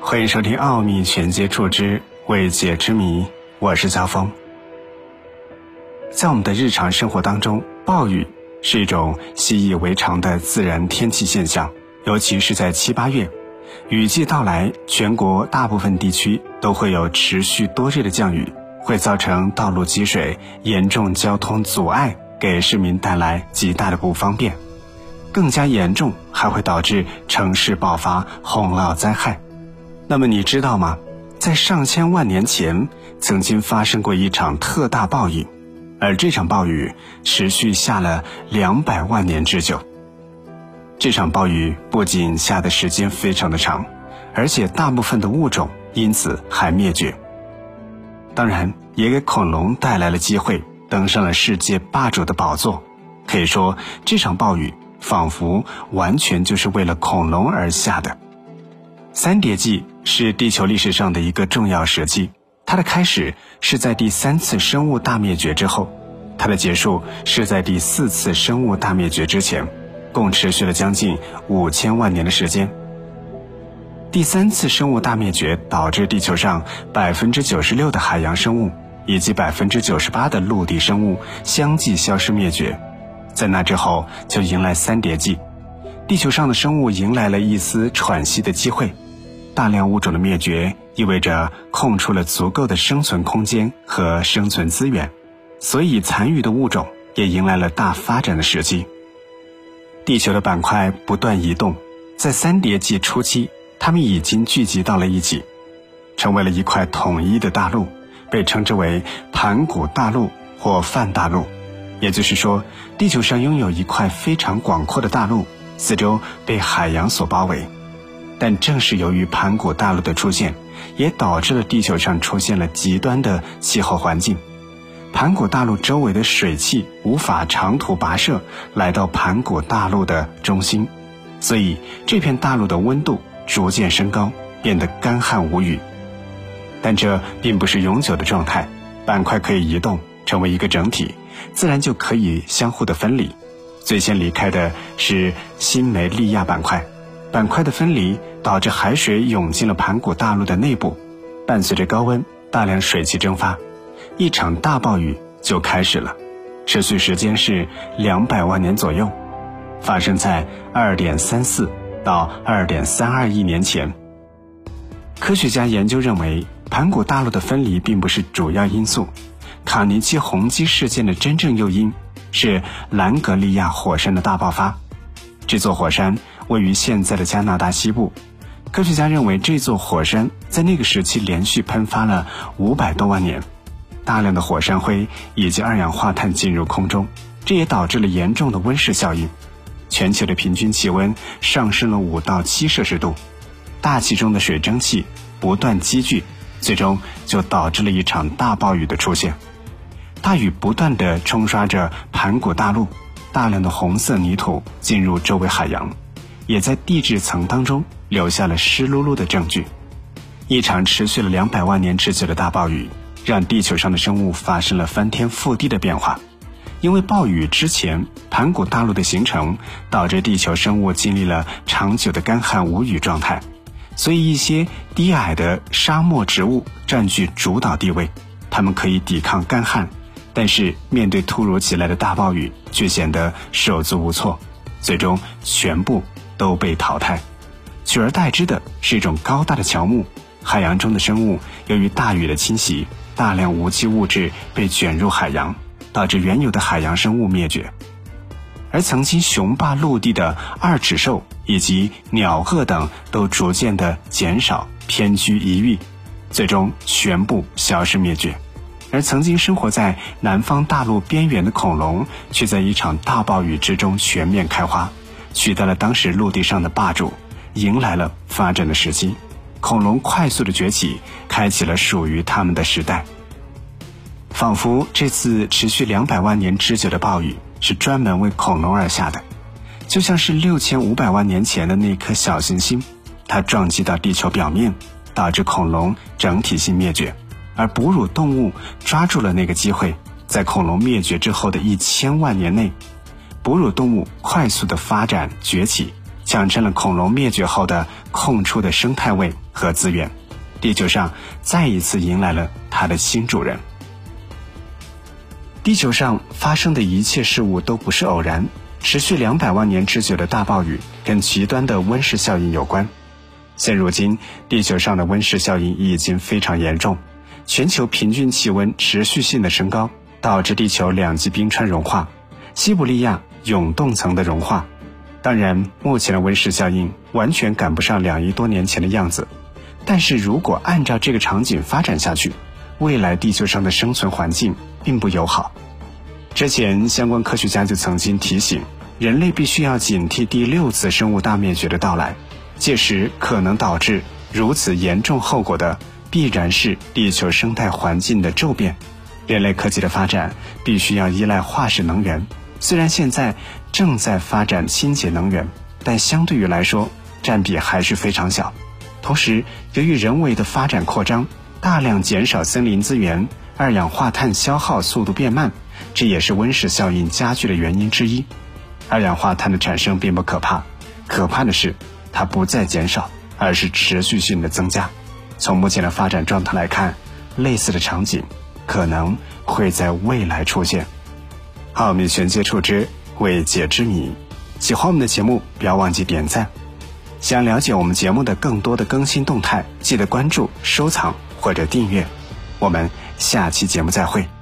欢迎收听《奥秘全接触之未解之谜》，我是肖峰。在我们的日常生活当中，暴雨是一种习以为常的自然天气现象，尤其是在七八月，雨季到来，全国大部分地区都会有持续多日的降雨，会造成道路积水，严重交通阻碍，给市民带来极大的不方便。更加严重，还会导致城市爆发洪涝灾害。那么你知道吗？在上千万年前，曾经发生过一场特大暴雨，而这场暴雨持续下了两百万年之久。这场暴雨不仅下的时间非常的长，而且大部分的物种因此还灭绝。当然，也给恐龙带来了机会，登上了世界霸主的宝座。可以说，这场暴雨。仿佛完全就是为了恐龙而下的。三叠纪是地球历史上的一个重要时期，它的开始是在第三次生物大灭绝之后，它的结束是在第四次生物大灭绝之前，共持续了将近五千万年的时间。第三次生物大灭绝导致地球上百分之九十六的海洋生物以及百分之九十八的陆地生物相继消失灭绝。在那之后，就迎来三叠纪，地球上的生物迎来了一丝喘息的机会。大量物种的灭绝意味着空出了足够的生存空间和生存资源，所以残余的物种也迎来了大发展的时机。地球的板块不断移动，在三叠纪初期，它们已经聚集到了一起，成为了一块统一的大陆，被称之为盘古大陆或泛大陆。也就是说，地球上拥有一块非常广阔的大陆，四周被海洋所包围。但正是由于盘古大陆的出现，也导致了地球上出现了极端的气候环境。盘古大陆周围的水汽无法长途跋涉来到盘古大陆的中心，所以这片大陆的温度逐渐升高，变得干旱无雨。但这并不是永久的状态，板块可以移动，成为一个整体。自然就可以相互的分离。最先离开的是新梅利亚板块，板块的分离导致海水涌进了盘古大陆的内部，伴随着高温，大量水汽蒸发，一场大暴雨就开始了，持续时间是两百万年左右，发生在二点三四到二点三二亿年前。科学家研究认为，盘古大陆的分离并不是主要因素。卡尼基洪基事件的真正诱因是兰格利亚火山的大爆发。这座火山位于现在的加拿大西部。科学家认为，这座火山在那个时期连续喷发了五百多万年，大量的火山灰以及二氧化碳进入空中，这也导致了严重的温室效应，全球的平均气温上升了五到七摄氏度，大气中的水蒸气不断积聚，最终就导致了一场大暴雨的出现。大雨不断地冲刷着盘古大陆，大量的红色泥土进入周围海洋，也在地质层当中留下了湿漉漉的证据。一场持续了两百万年之久的大暴雨，让地球上的生物发生了翻天覆地的变化。因为暴雨之前，盘古大陆的形成导致地球生物经历了长久的干旱无雨状态，所以一些低矮的沙漠植物占据主导地位，它们可以抵抗干旱。但是面对突如其来的大暴雨，却显得手足无措，最终全部都被淘汰，取而代之的是一种高大的乔木。海洋中的生物由于大雨的侵袭，大量无机物质被卷入海洋，导致原有的海洋生物灭绝。而曾经雄霸陆地的二趾兽以及鸟鳄等，都逐渐的减少，偏居一隅，最终全部消失灭绝。而曾经生活在南方大陆边缘的恐龙，却在一场大暴雨之中全面开花，取代了当时陆地上的霸主，迎来了发展的时机。恐龙快速的崛起，开启了属于他们的时代。仿佛这次持续两百万年之久的暴雨是专门为恐龙而下的，就像是六千五百万年前的那颗小行星，它撞击到地球表面，导致恐龙整体性灭绝。而哺乳动物抓住了那个机会，在恐龙灭绝之后的一千万年内，哺乳动物快速的发展崛起，抢占了恐龙灭绝后的空出的生态位和资源，地球上再一次迎来了它的新主人。地球上发生的一切事物都不是偶然，持续两百万年之久的大暴雨跟极端的温室效应有关。现如今，地球上的温室效应已经非常严重，全球平均气温持续性的升高，导致地球两极冰川融化，西伯利亚永冻层的融化。当然，目前的温室效应完全赶不上两亿多年前的样子，但是如果按照这个场景发展下去，未来地球上的生存环境并不友好。之前相关科学家就曾经提醒，人类必须要警惕第六次生物大灭绝的到来，届时可能导致如此严重后果的，必然是地球生态环境的骤变。人类科技的发展必须要依赖化石能源，虽然现在正在发展清洁能源，但相对于来说占比还是非常小。同时，由于人为的发展扩张，大量减少森林资源，二氧化碳消耗速度变慢，这也是温室效应加剧的原因之一。二氧化碳的产生并不可怕，可怕的是它不再减少，而是持续性的增加。从目前的发展状态来看，类似的场景可能会在未来出现。奥秘全接触之未解之谜，喜欢我们的节目，不要忘记点赞。想了解我们节目的更多的更新动态，记得关注、收藏或者订阅。我们下期节目再会。